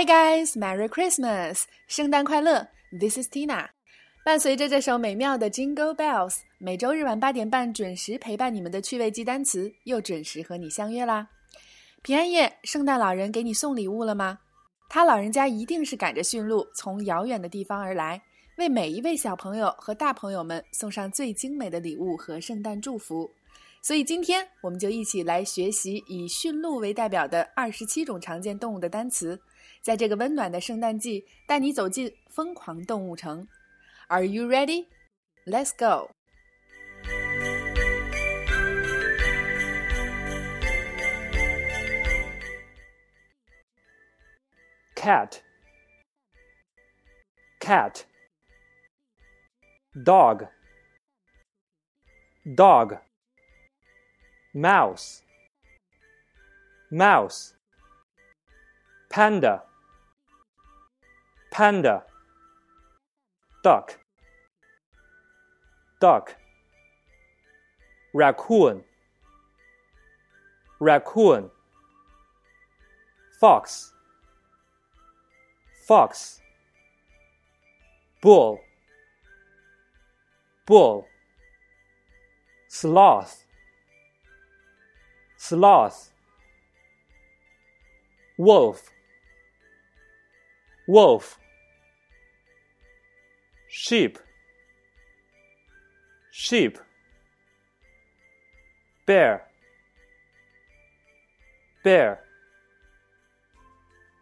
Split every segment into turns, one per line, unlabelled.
Hi guys, Merry Christmas！圣诞快乐！This is Tina。伴随着这首美妙的 Jingle Bells，每周日晚八点半准时陪伴你们的趣味记单词又准时和你相约啦。平安夜，圣诞老人给你送礼物了吗？他老人家一定是赶着驯鹿，从遥远的地方而来，为每一位小朋友和大朋友们送上最精美的礼物和圣诞祝福。所以今天我们就一起来学习以驯鹿为代表的二十七种常见动物的单词。在这个温暖的圣诞季，带你走进疯狂动物城。Are you ready? Let's go.
cat cat dog dog mouse mouse panda panda. Duck. Duck. Raccoon. Raccoon. Fox. Fox. Bull. Bull. Sloth. Sloth. Wolf. Wolf sheep. Sheep. Bear. Bear.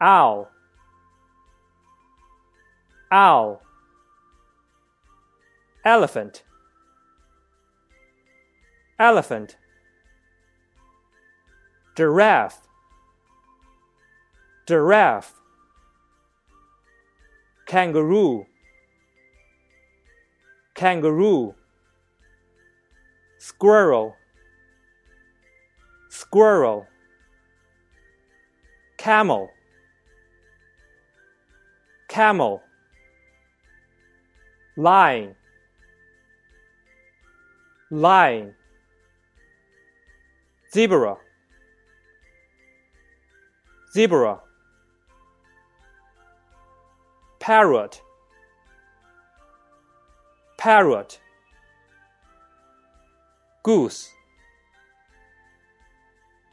Owl. Owl. Elephant. Elephant. Giraffe. Giraffe. Kangaroo kangaroo squirrel squirrel camel camel lion lion zebra zebra parrot parrot. Goose.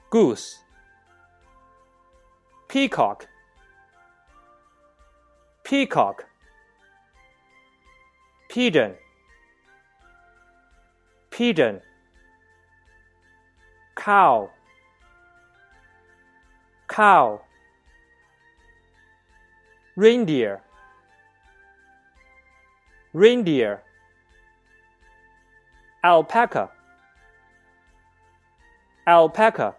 Goose. Peacock. Peacock. Pigeon. Pigeon. Cow. Cow. Reindeer. Reindeer alpaca alpaca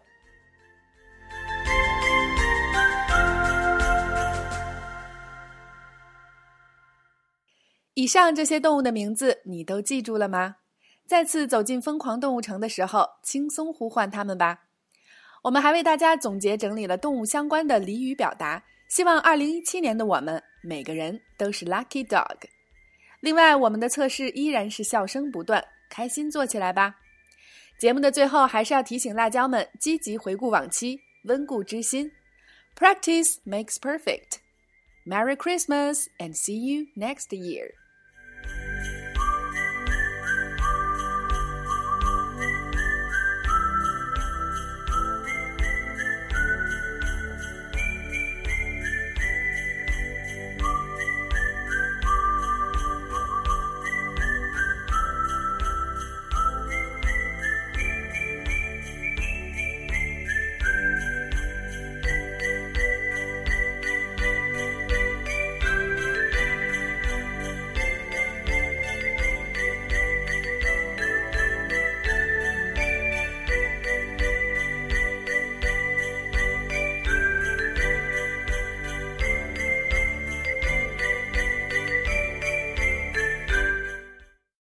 以上这些动物的名字你都记住了吗？再次走进疯狂动物城的时候，轻松呼唤它们吧。我们还为大家总结整理了动物相关的俚语表达，希望2017年的我们每个人都是 lucky dog。另外，我们的测试依然是笑声不断，开心做起来吧。节目的最后，还是要提醒辣椒们积极回顾往期，温故知新。Practice makes perfect. Merry Christmas and see you next year.